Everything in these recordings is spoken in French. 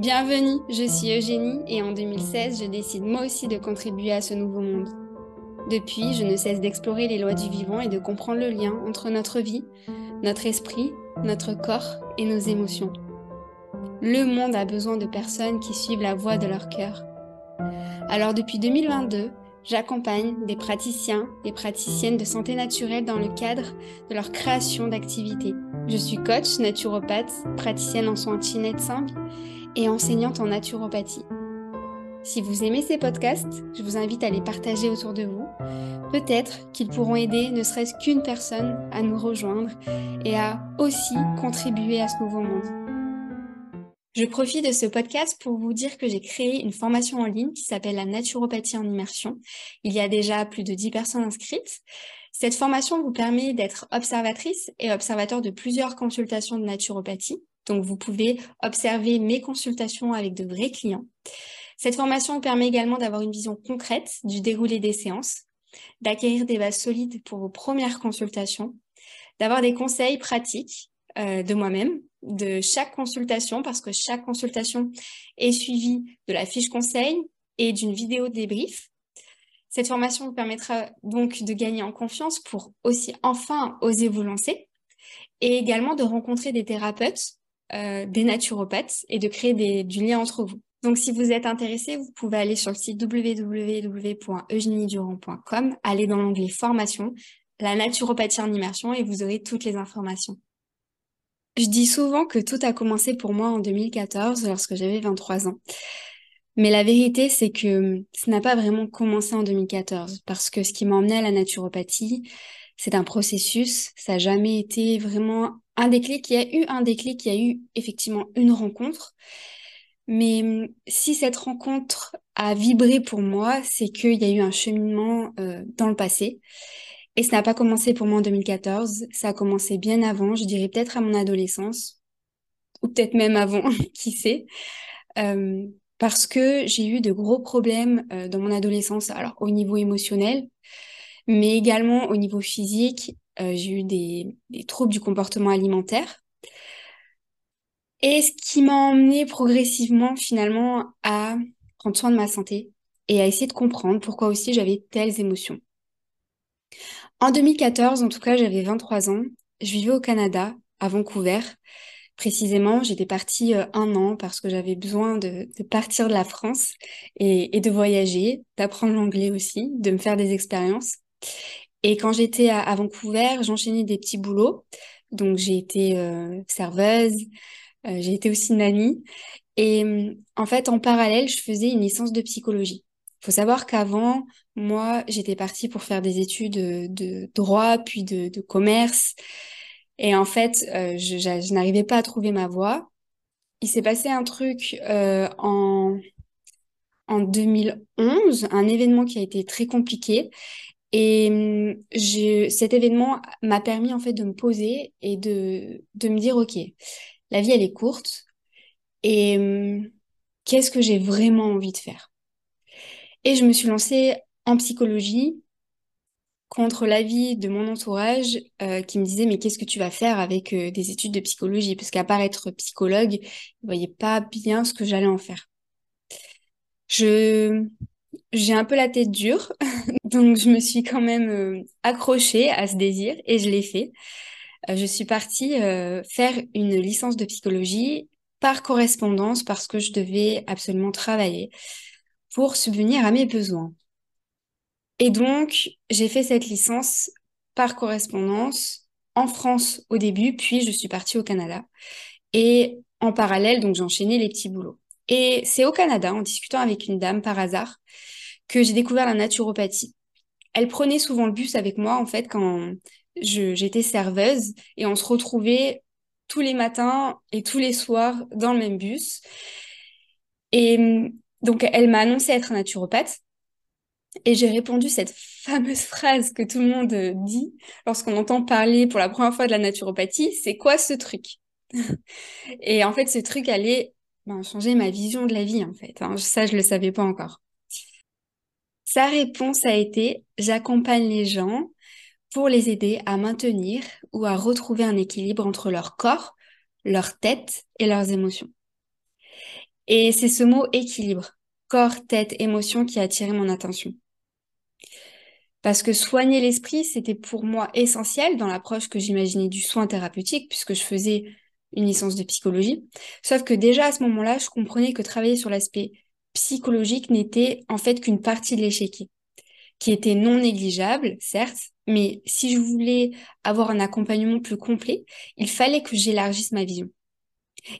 Bienvenue, je suis Eugénie et en 2016, je décide moi aussi de contribuer à ce nouveau monde. Depuis, je ne cesse d'explorer les lois du vivant et de comprendre le lien entre notre vie, notre esprit, notre corps et nos émotions. Le monde a besoin de personnes qui suivent la voie de leur cœur. Alors depuis 2022, j'accompagne des praticiens et praticiennes de santé naturelle dans le cadre de leur création d'activités. Je suis coach, naturopathe, praticienne en soins de simples et enseignante en naturopathie. Si vous aimez ces podcasts, je vous invite à les partager autour de vous. Peut-être qu'ils pourront aider ne serait-ce qu'une personne à nous rejoindre et à aussi contribuer à ce nouveau monde. Je profite de ce podcast pour vous dire que j'ai créé une formation en ligne qui s'appelle la naturopathie en immersion. Il y a déjà plus de 10 personnes inscrites. Cette formation vous permet d'être observatrice et observateur de plusieurs consultations de naturopathie. Donc, vous pouvez observer mes consultations avec de vrais clients. Cette formation permet également d'avoir une vision concrète du déroulé des séances, d'acquérir des bases solides pour vos premières consultations, d'avoir des conseils pratiques euh, de moi-même de chaque consultation parce que chaque consultation est suivie de la fiche conseil et d'une vidéo de débrief. Cette formation vous permettra donc de gagner en confiance pour aussi enfin oser vous lancer et également de rencontrer des thérapeutes, euh, des naturopathes et de créer du lien entre vous. Donc, si vous êtes intéressé, vous pouvez aller sur le site www.eugeniedurand.com, aller dans l'onglet formation, la naturopathie en immersion et vous aurez toutes les informations. Je dis souvent que tout a commencé pour moi en 2014 lorsque j'avais 23 ans. Mais la vérité, c'est que ça n'a pas vraiment commencé en 2014 parce que ce qui m'a emmené à la naturopathie, c'est un processus. Ça n'a jamais été vraiment un déclic. Il y a eu un déclic, il a eu effectivement une rencontre. Mais si cette rencontre a vibré pour moi, c'est qu'il y a eu un cheminement euh, dans le passé. Et ça n'a pas commencé pour moi en 2014, ça a commencé bien avant, je dirais peut-être à mon adolescence, ou peut-être même avant, qui sait, euh, parce que j'ai eu de gros problèmes euh, dans mon adolescence, alors au niveau émotionnel, mais également au niveau physique, euh, j'ai eu des, des troubles du comportement alimentaire. Et ce qui m'a emmené progressivement finalement à prendre soin de ma santé et à essayer de comprendre pourquoi aussi j'avais telles émotions. En 2014, en tout cas, j'avais 23 ans. Je vivais au Canada, à Vancouver. Précisément, j'étais partie euh, un an parce que j'avais besoin de, partir de la France et, de voyager, d'apprendre l'anglais aussi, de me faire des expériences. Et quand j'étais à, Vancouver, j'enchaînais des petits boulots. Donc j'ai été euh, serveuse, euh, j'ai été aussi nanny. Et en fait, en parallèle, je faisais une licence de psychologie. Il faut savoir qu'avant, moi, j'étais partie pour faire des études de, droit, puis de, commerce. Et en fait, euh, je, n'arrivais pas à trouver ma voie. Il s'est passé un truc en 2011, un événement qui a été très compliqué. Et je, cet événement m'a permis en fait de me poser et de, de me dire, OK, la vie, elle est courte. Et qu'est-ce que j'ai vraiment envie de faire? Et je me suis lancée en psychologie contre l'avis de mon entourage euh, qui me disait mais qu'est-ce que tu vas faire avec euh, des études de psychologie? Parce qu'à part être psychologue, ils voyaient pas bien ce que j'allais en faire. Je j'ai un peu la tête dure, donc je me suis quand même euh, accrochée à ce désir et je l'ai fait. je suis partie faire une licence de psychologie par correspondance parce que je devais absolument travailler pour subvenir à mes besoins. Et donc, j'ai fait cette licence par correspondance en France au début, puis je suis partie au Canada. Et en parallèle, donc j'enchaînais les petits boulots. Et c'est au Canada, en discutant avec une dame par hasard, que j'ai découvert la naturopathie. Elle prenait souvent le bus avec moi, en fait, quand j'étais serveuse, et on se retrouvait tous les matins et tous les soirs dans le même bus. Et donc, elle m'a annoncé être naturopathe. Et j'ai répondu cette fameuse phrase que tout le monde dit lorsqu'on entend parler pour la première fois de la naturopathie, c'est quoi ce truc? Et en fait, ce truc allait ben, changer ma vision de la vie, en fait. Hein. Ça, je le savais pas encore. Sa réponse a été, j'accompagne les gens pour les aider à maintenir ou à retrouver un équilibre entre leur corps, leur tête et leurs émotions. Et c'est ce mot équilibre, corps, tête, émotion qui a attiré mon attention. Parce que soigner l'esprit, c'était pour moi essentiel dans l'approche que j'imaginais du soin thérapeutique, puisque je faisais une licence de psychologie. Sauf que déjà à ce moment-là, je comprenais que travailler sur l'aspect psychologique n'était en fait qu'une partie de l'échiquier, qui était non négligeable, certes, mais si je voulais avoir un accompagnement plus complet, il fallait que j'élargisse ma vision.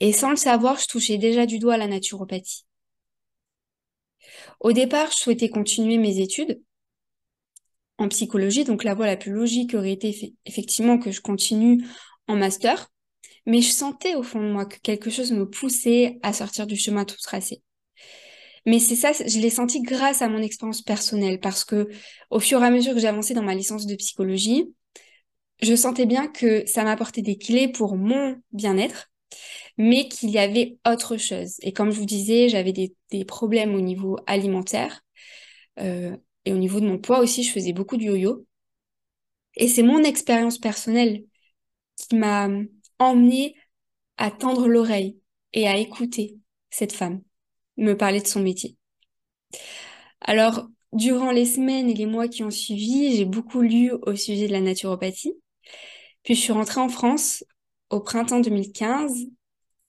Et sans le savoir, je touchais déjà du doigt la naturopathie. Au départ, je souhaitais continuer mes études, en psychologie. Donc la voie la plus logique aurait été effectivement que je continue en master. Mais je sentais au fond de moi que quelque chose me poussait à sortir du chemin tout tracé. Mais c'est ça, je l'ai senti grâce à mon expérience personnelle parce que au fur et à mesure que j'avançais dans ma licence de psychologie, je sentais bien que ça m'apportait des clés pour mon bien-être, mais qu'il y avait autre chose. Et comme je vous disais, j'avais des, problèmes au niveau alimentaire, euh, et au niveau de mon poids aussi, je faisais beaucoup de yo-yo. Et c'est mon expérience personnelle qui m'a emmenée à tendre l'oreille et à écouter cette femme me parler de son métier. Alors, durant les semaines et les mois qui ont suivi, j'ai beaucoup lu au sujet de la naturopathie. Puis je suis rentrée en France au printemps 2015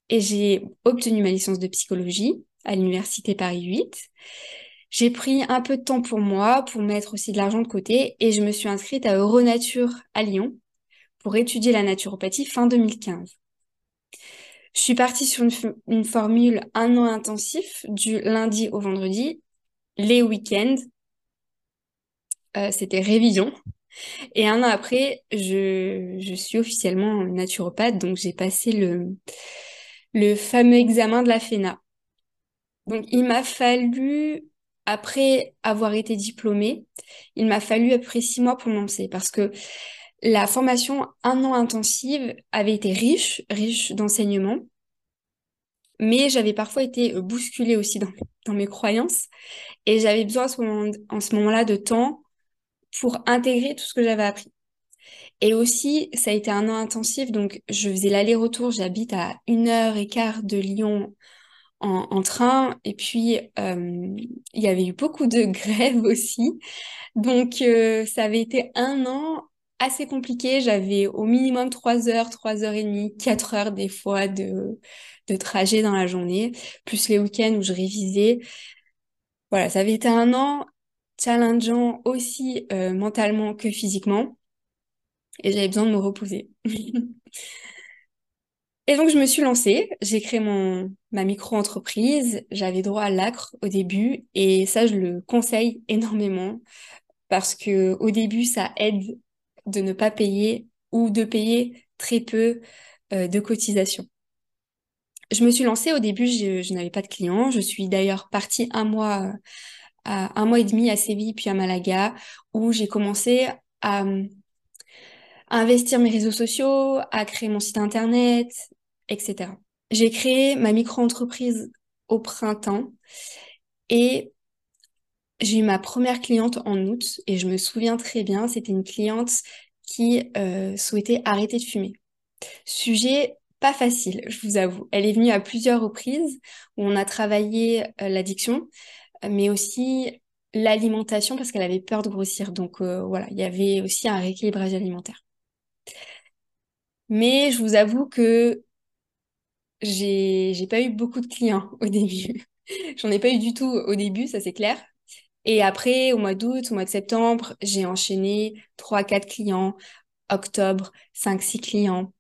et j'ai obtenu ma licence de psychologie à l'université Paris 8. J'ai pris un peu de temps pour moi, pour mettre aussi de l'argent de côté, et je me suis inscrite à Euronature à Lyon pour étudier la naturopathie fin 2015. Je suis partie sur une, formule un an intensif, du lundi au vendredi, les week-ends. Euh, c'était révision. Et un an après, je, suis officiellement naturopathe, donc j'ai passé le, fameux examen de la FENA. Donc il m'a fallu après avoir été diplômée, il m'a fallu à peu près six mois pour lancer parce que la formation un an intensive avait été riche, riche d'enseignements, mais j'avais parfois été bousculée aussi dans, mes croyances et j'avais besoin en ce moment-là de temps pour intégrer tout ce que j'avais appris. Et aussi, ça a été un an intensif, donc je faisais l'aller-retour, j'habite à une heure et quart de Lyon en, train. Et puis, euh, il y avait eu beaucoup de grèves aussi. Donc, euh, ça avait été un an assez compliqué. J'avais au minimum trois heures, trois heures et demie, quatre heures des fois de, de trajet dans la journée, plus les week-ends où je révisais. Voilà, ça avait été un an challengeant aussi euh, mentalement que physiquement. Et j'avais besoin de me reposer. Et donc, je me suis lancée, j'ai créé mon, ma micro-entreprise, j'avais droit à l'acre au début, et ça, je le conseille énormément, parce que au début, ça aide de ne pas payer ou de payer très peu euh, de cotisation. Je me suis lancée, au début, je, n'avais pas de clients, je suis d'ailleurs partie un mois, un mois et demi à Séville, puis à Malaga, où j'ai commencé à à investir mes réseaux sociaux, à créer mon site internet, etc. J'ai créé ma micro-entreprise au printemps et j'ai eu ma première cliente en août et je me souviens très bien, c'était une cliente qui euh, souhaitait arrêter de fumer. Sujet pas facile, je vous avoue. Elle est venue à plusieurs reprises où on a travaillé euh, l'addiction, mais aussi l'alimentation parce qu'elle avait peur de grossir. Donc euh, voilà, il y avait aussi un rééquilibrage alimentaire. Mais je vous avoue que j'ai pas eu beaucoup de clients au début. J'en ai pas eu du tout au début, ça c'est clair. Et après, au mois d'août, au mois de septembre, j'ai enchaîné 3 quatre clients, octobre, 5 six clients.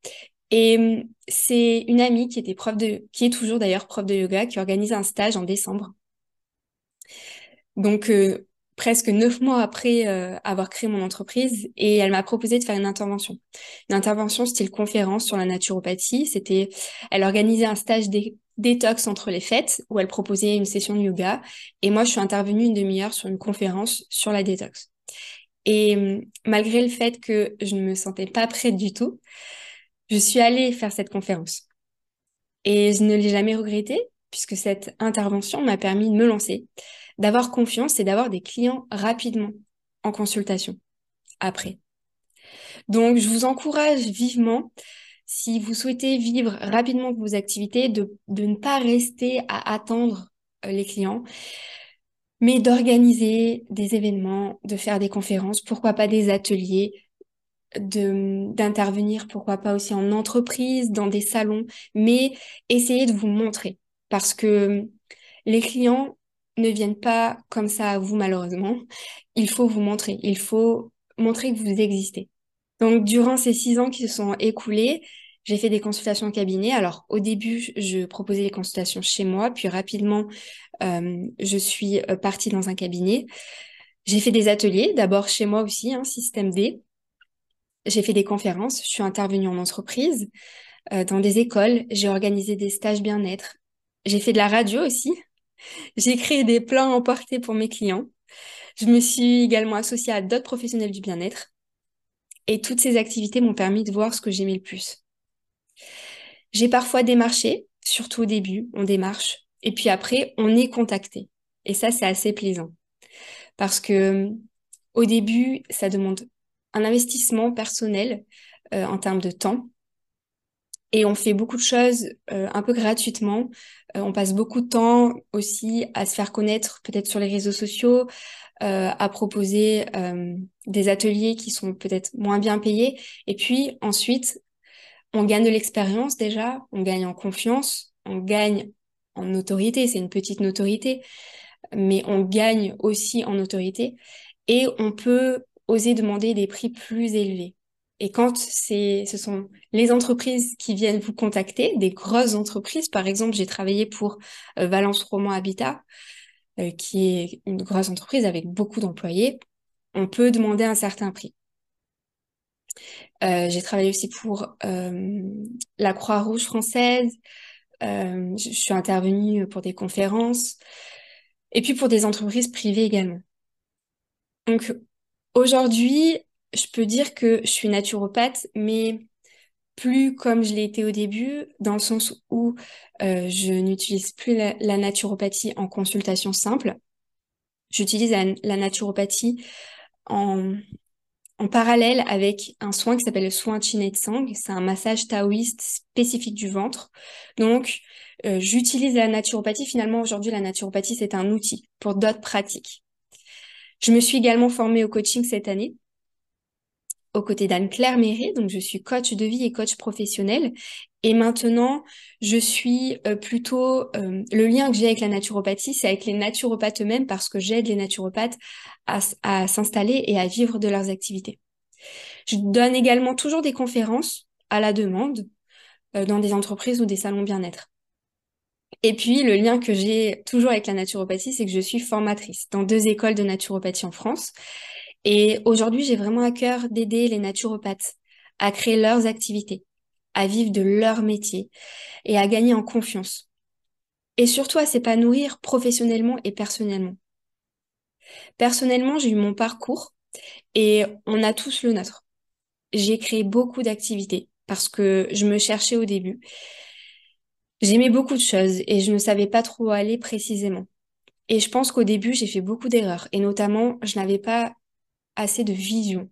Et hum, c'est une amie qui était prof de qui est toujours d'ailleurs prof de yoga qui organise un stage en décembre. Donc euh, presque neuf mois après euh, avoir créé mon entreprise et elle m'a proposé de faire une intervention. Une intervention style conférence sur la naturopathie. C'était, elle organisait un stage dé détox entre les fêtes où elle proposait une session de yoga et moi je suis intervenue une demi-heure sur une conférence sur la détox. Et hum, malgré le fait que je ne me sentais pas prête du tout, je suis allée faire cette conférence. Et je ne l'ai jamais regretté puisque cette intervention m'a permis de me lancer, d'avoir confiance et d'avoir des clients rapidement en consultation après. Donc, je vous encourage vivement, si vous souhaitez vivre rapidement vos activités, de, ne pas rester à attendre euh, les clients, mais d'organiser des événements, de faire des conférences, pourquoi pas des ateliers, d'intervenir, pourquoi pas aussi en entreprise, dans des salons, mais essayez de vous montrer parce que les clients ne viennent pas comme ça à vous malheureusement. Il faut vous montrer, il faut montrer que vous existez. Donc durant ces six ans qui se sont écoulés, j'ai fait des consultations en cabinet. Alors au début, je proposais des consultations chez moi, puis rapidement, euh, je suis euh, partie dans un cabinet. J'ai fait des ateliers, d'abord chez moi aussi, un hein, système D. J'ai fait des conférences, je suis intervenue en entreprise, euh, dans des écoles, j'ai organisé des stages bien-être. J'ai fait de la radio aussi. J'ai créé des plans emportés pour mes clients. Je me suis également associée à d'autres professionnels du bien-être. Et toutes ces activités m'ont permis de voir ce que j'aimais le plus. J'ai parfois démarché, surtout au début, on démarche. Et puis après, on est contacté. Et ça, c'est assez plaisant. Parce que au début, ça demande un investissement personnel euh, en termes de temps. Et on fait beaucoup de choses euh, un peu gratuitement. Euh, on passe beaucoup de temps aussi à se faire connaître peut-être sur les réseaux sociaux, à proposer des ateliers qui sont peut-être moins bien payés. Et puis ensuite, on gagne de l'expérience déjà, on gagne en confiance, on gagne en autorité, c'est une petite notoriété, mais on gagne aussi en autorité et on peut oser demander des prix plus élevés. Et quand c'est, ce sont les entreprises qui viennent vous contacter, des grosses entreprises, par exemple, j'ai travaillé pour euh, Valence Roman Habitat, euh, qui est une grosse entreprise avec beaucoup d'employés, on peut demander un certain prix. Euh, j'ai travaillé aussi pour la Croix-Rouge française. je suis intervenue pour des conférences et puis pour des entreprises privées également. Donc Aujourd'hui, je peux dire que je suis naturopathe, mais plus comme je l'ai été au début, dans le sens où euh, je n'utilise plus la, naturopathie en consultation simple. J'utilise la, naturopathie en, en parallèle avec un soin qui s'appelle le soin Sang. C'est un massage taoïste spécifique du ventre. Donc, euh, j'utilise la naturopathie. Finalement, aujourd'hui, la naturopathie, c'est un outil pour d'autres pratiques. Je me suis également formée au coaching cette année aux côtés d'Anne-Claire Méré, donc je suis coach de vie et coach professionnel. Et maintenant, je suis euh, plutôt euh, le lien que j'ai avec la naturopathie, c'est avec les naturopathes eux-mêmes parce que j'aide les naturopathes à, s'installer et à vivre de leurs activités. Je donne également toujours des conférences à la demande euh, dans des entreprises ou des salons bien-être. Et puis, le lien que j'ai toujours avec la naturopathie, c'est que je suis formatrice dans deux écoles de naturopathie en France. Et aujourd'hui, j'ai vraiment à cœur d'aider les naturopathes à créer leurs activités, à vivre de leur métier et à gagner en confiance. Et surtout à s'épanouir professionnellement et personnellement. Personnellement, j'ai eu mon parcours et on a tous le nôtre. J'ai créé beaucoup d'activités parce que je me cherchais au début J'aimais beaucoup de choses et je ne savais pas trop où aller précisément. Et je pense qu'au début, j'ai fait beaucoup d'erreurs et notamment, je n'avais pas assez de vision.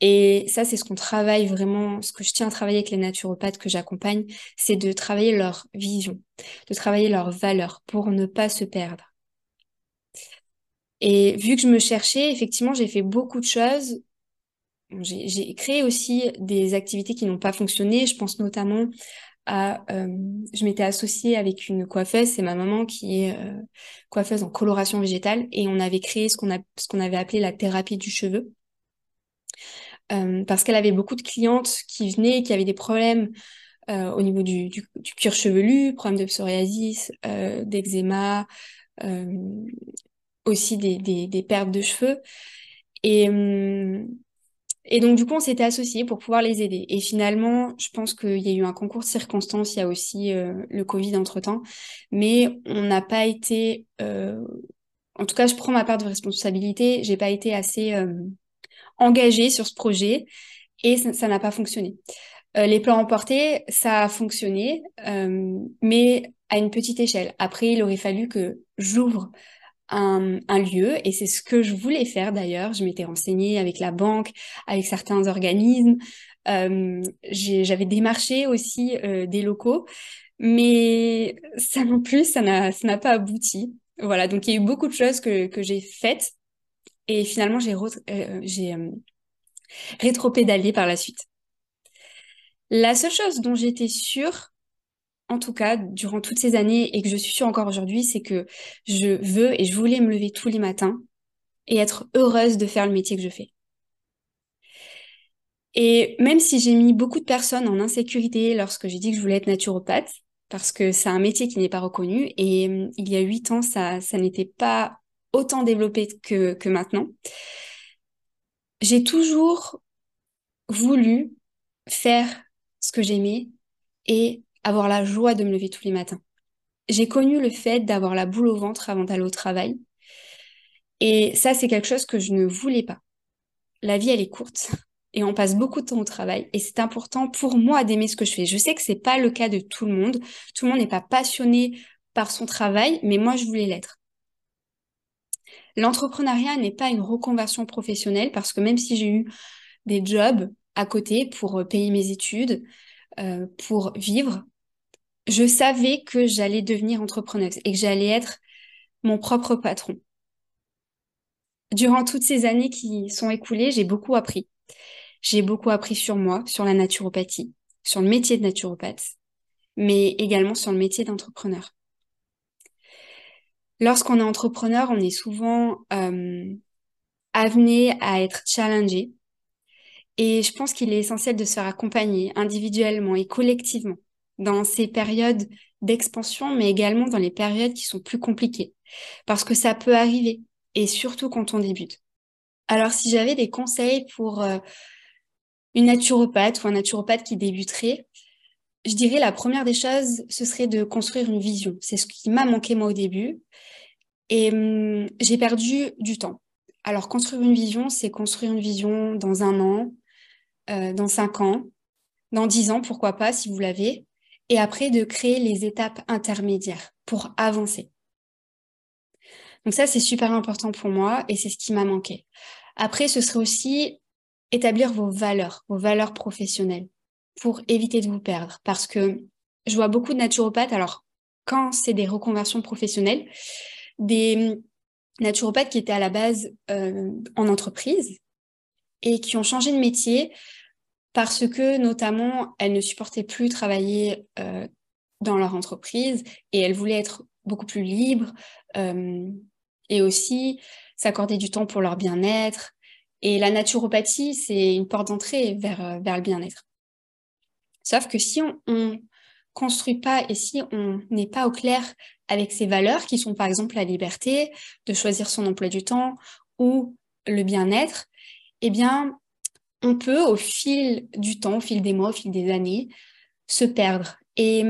Et ça, c'est ce qu'on travaille vraiment, ce que je tiens à travailler avec les naturopathes que j'accompagne, c'est de travailler leur vision, de travailler leurs valeurs pour ne pas se perdre. Et vu que je me cherchais, effectivement, j'ai fait beaucoup de choses. J'ai créé aussi des activités qui n'ont pas fonctionné. Je pense notamment euh, je m'étais associée avec une coiffeuse, c'est ma maman qui est euh, coiffeuse en coloration végétale, et on avait créé ce qu'on qu'on avait appelé la thérapie du cheveu. Euh, parce qu'elle avait beaucoup de clientes qui venaient, qui avaient des problèmes au niveau du, du, cuir chevelu, problèmes de psoriasis, d'eczéma, aussi des, des, des, pertes de cheveux. Et, hum, et donc, du coup, on s'était associés pour pouvoir les aider. Et finalement, je pense qu'il y a eu un concours de circonstances. Il y a aussi euh, le Covid entre-temps. Mais on n'a pas été... Euh, en tout cas, je prends ma part de responsabilité. J'ai pas été assez euh, engagée sur ce projet et ça n'a pas fonctionné. les plans emportés, ça a fonctionné, mais à une petite échelle. Après, il aurait fallu que j'ouvre un, lieu et c'est ce que je voulais faire d'ailleurs. Je m'étais renseignée avec la banque, avec certains organismes J'avais démarché aussi des locaux, mais ça non plus, ça n'a pas abouti. Voilà, donc il y a eu beaucoup de choses que, que j'ai faites et finalement j'ai j'ai rétropédalé par la suite. La seule chose dont j'étais sûre, en tout cas durant toutes ces années et que je suis sûre encore aujourd'hui, c'est que je veux et je voulais me lever tous les matins et être heureuse de faire le métier que je fais. Et même si j'ai mis beaucoup de personnes en insécurité lorsque j'ai dit que je voulais être naturopathe, parce que c'est un métier qui n'est pas reconnu, et hum, il y a huit ans, ça, n'était pas autant développé que, que maintenant, j'ai toujours voulu faire ce que j'aimais et avoir la joie de me lever tous les matins. J'ai connu le fait d'avoir la boule au ventre avant d'aller au travail. Et ça, c'est quelque chose que je ne voulais pas. La vie, elle est courte et on passe beaucoup de temps au travail et c'est important pour moi d'aimer ce que je fais. Je sais que c'est pas le cas de tout le monde. Tout le monde n'est pas passionné par son travail, mais moi, je voulais l'être. L'entrepreneuriat n'est pas une reconversion professionnelle parce que même si j'ai eu des jobs à côté pour payer mes études, euh, pour vivre, je savais que j'allais devenir entrepreneuse et que j'allais être mon propre patron. Durant toutes ces années qui sont écoulées, j'ai beaucoup appris. J'ai beaucoup appris sur moi, sur la naturopathie, sur le métier de naturopathe, mais également sur le métier d'entrepreneur. Lorsqu'on est entrepreneur, on est souvent euh, amené à être challengé. Et je pense qu'il est essentiel de se faire accompagner individuellement et collectivement dans ces périodes d'expansion, mais également dans les périodes qui sont plus compliquées. Parce que ça peut arriver, et surtout quand on débute. Alors si j'avais des conseils pour euh, une naturopathe ou un naturopathe qui débuterait, je dirais la première des choses, ce serait de construire une vision. C'est ce qui m'a manqué moi au début. Et hum, j'ai perdu du temps. Alors construire une vision, c'est construire une vision dans un an, euh, dans cinq ans, dans dix ans, pourquoi pas, si vous l'avez. Et après, de créer les étapes intermédiaires pour avancer. Donc ça, c'est super important pour moi et c'est ce qui m'a manqué. Après, ce serait aussi établir vos valeurs, vos valeurs professionnelles pour éviter de vous perdre. Parce que je vois beaucoup de naturopathes, alors quand c'est des reconversions professionnelles, des naturopathes qui étaient à la base euh, en entreprise et qui ont changé de métier parce que notamment elles ne supportaient plus travailler euh, dans leur entreprise et elles voulaient être beaucoup plus libres euh, et aussi s'accorder du temps pour leur bien-être. Et la naturopathie, c'est une porte d'entrée vers, vers le bien-être. Sauf que si on, on construit pas et si on n'est pas au clair avec ses valeurs qui sont par exemple la liberté de choisir son emploi du temps ou le bien-être, eh bien, on peut au fil du temps, au fil des mois, au fil des années, se perdre. Et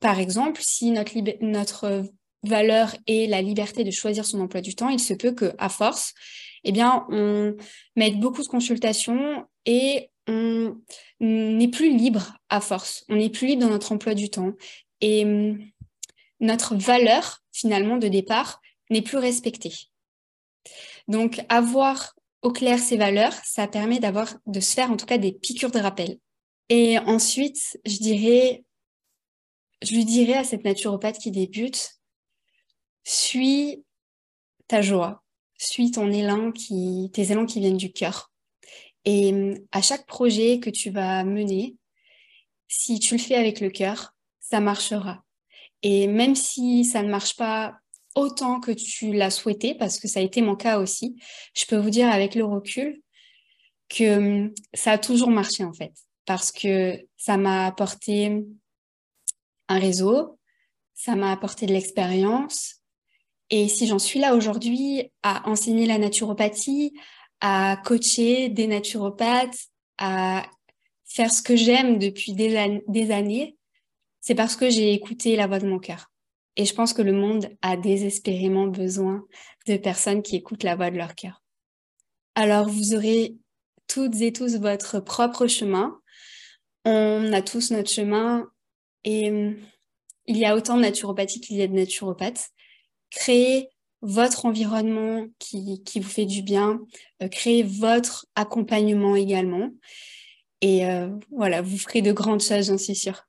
par exemple, si notre, notre valeur est la liberté de choisir son emploi du temps, il se peut que à force, eh bien, on mette beaucoup de consultations et on n'est plus libre à force. On n'est plus libre dans notre emploi du temps. Et hum, notre valeur, finalement, de départ, n'est plus respectée. Donc, avoir au clair ces valeurs, ça permet d'avoir, de se faire en tout cas des piqûres de rappel. Et ensuite, je dirais, je lui dirais à cette naturopathe qui débute, suis ta joie, suis ton élan qui, tes élans qui viennent du cœur. Et hum, à chaque projet que tu vas mener, si tu le fais avec le cœur, ça marchera. Et même si ça ne marche pas autant que tu l'as souhaité, parce que ça a été mon cas aussi, je peux vous dire avec le recul que hum, ça a toujours marché en fait, parce que ça m'a apporté un réseau, ça m'a apporté de l'expérience. Et si j'en suis là aujourd'hui à enseigner la naturopathie, à coacher des naturopathes, à faire ce que j'aime depuis des, des années, c'est parce que j'ai écouté la voix de mon cœur. Et je pense que le monde a désespérément besoin de personnes qui écoutent la voix de leur cœur. Alors, vous aurez toutes et tous votre propre chemin. On a tous notre chemin et hum, il y a autant de naturopathie qu'il y a de naturopathes. Créez votre environnement qui, vous fait du bien, euh, créez votre accompagnement également. Et euh, voilà, vous ferez de grandes choses, j'en suis sûre.